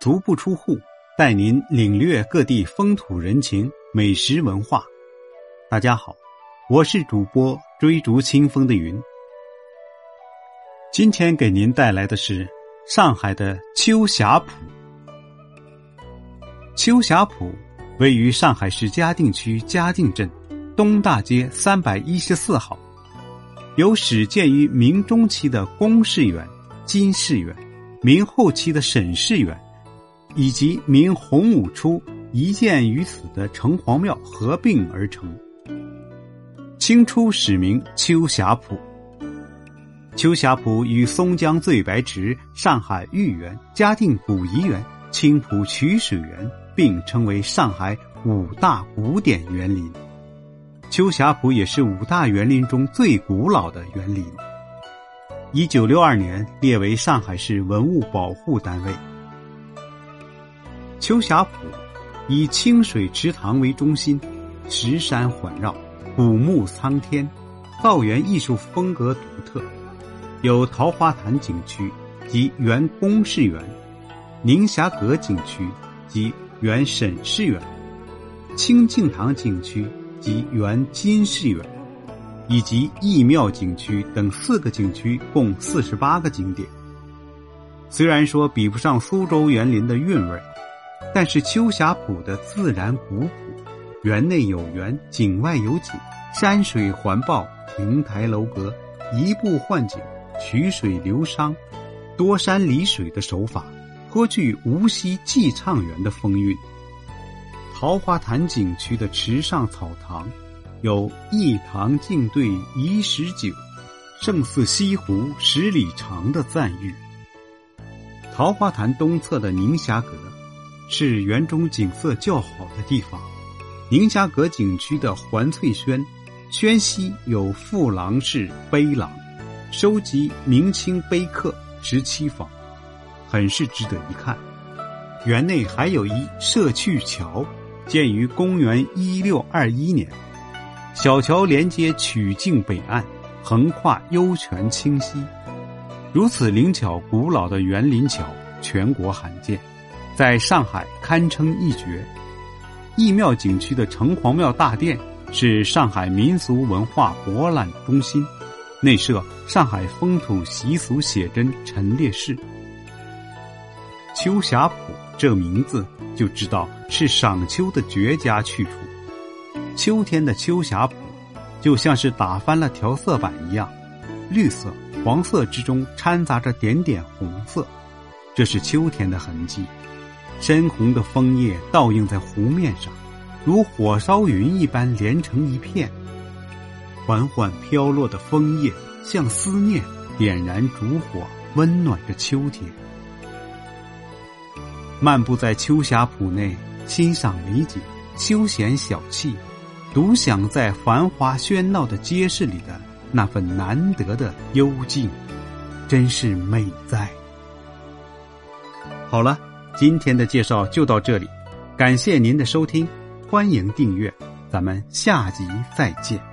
足不出户，带您领略各地风土人情、美食文化。大家好，我是主播追逐清风的云。今天给您带来的是上海的秋霞浦。秋霞浦位于上海市嘉定区嘉定镇东大街三百一十四号，有始建于明中期的宫士园、金氏园，明后期的沈氏园。以及明洪武初一建于此的城隍庙合并而成。清初始名秋霞浦。秋霞浦与松江醉白池、上海豫园、嘉定古怡园、青浦曲水园并称为上海五大古典园林。秋霞浦也是五大园林中最古老的园林。一九六二年列为上海市文物保护单位。秋霞浦以清水池塘为中心，石山环绕，古木苍天，造园艺术风格独特。有桃花潭景区及原宫士园，宁霞阁景区及原沈氏园，清净堂景区及原金氏园，以及义庙景区等四个景区，共四十八个景点。虽然说比不上苏州园林的韵味。但是秋霞浦的自然古朴，园内有园，景外有景，山水环抱，亭台楼阁，移步换景，曲水流觞，多山离水的手法，颇具无锡寄畅园的风韵。桃花潭景区的池上草堂，有一塘静对一时久，胜似西湖十里长的赞誉。桃花潭东侧的宁霞阁。是园中景色较好的地方。宁霞阁景区的环翠轩，轩西有富廊式碑廊，收集明清碑刻十七方，很是值得一看。园内还有一社趣桥，建于公元一六二一年，小桥连接曲径北岸，横跨幽泉清溪。如此灵巧古老的园林桥，全国罕见。在上海堪称一绝。义庙景区的城隍庙大殿是上海民俗文化博览中心，内设上海风土习俗写真陈列室。秋霞浦这名字就知道是赏秋的绝佳去处。秋天的秋霞浦就像是打翻了调色板一样，绿色、黄色之中掺杂着点点红色，这是秋天的痕迹。深红的枫叶倒映在湖面上，如火烧云一般连成一片。缓缓飘落的枫叶像思念，点燃烛火，温暖着秋天。漫步在秋霞浦内，欣赏美景，休闲小憩，独享在繁华喧闹的街市里的那份难得的幽静，真是美哉！好了。今天的介绍就到这里，感谢您的收听，欢迎订阅，咱们下集再见。